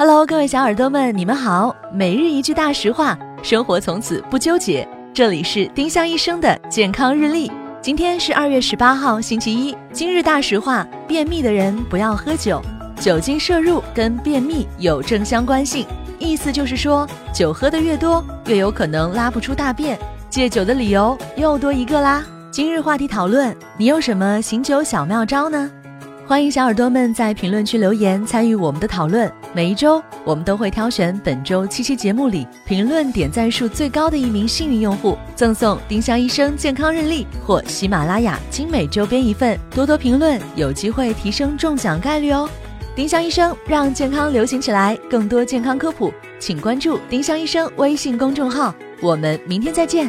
Hello，各位小耳朵们，你们好。每日一句大实话，生活从此不纠结。这里是丁香医生的健康日历。今天是二月十八号，星期一。今日大实话：便秘的人不要喝酒，酒精摄入跟便秘有正相关性。意思就是说，酒喝的越多，越有可能拉不出大便。戒酒的理由又多一个啦。今日话题讨论：你有什么醒酒小妙招呢？欢迎小耳朵们在评论区留言参与我们的讨论。每一周，我们都会挑选本周七期节目里评论点赞数最高的一名幸运用户，赠送丁香医生健康日历或喜马拉雅精美周边一份。多多评论，有机会提升中奖概率哦！丁香医生让健康流行起来，更多健康科普，请关注丁香医生微信公众号。我们明天再见。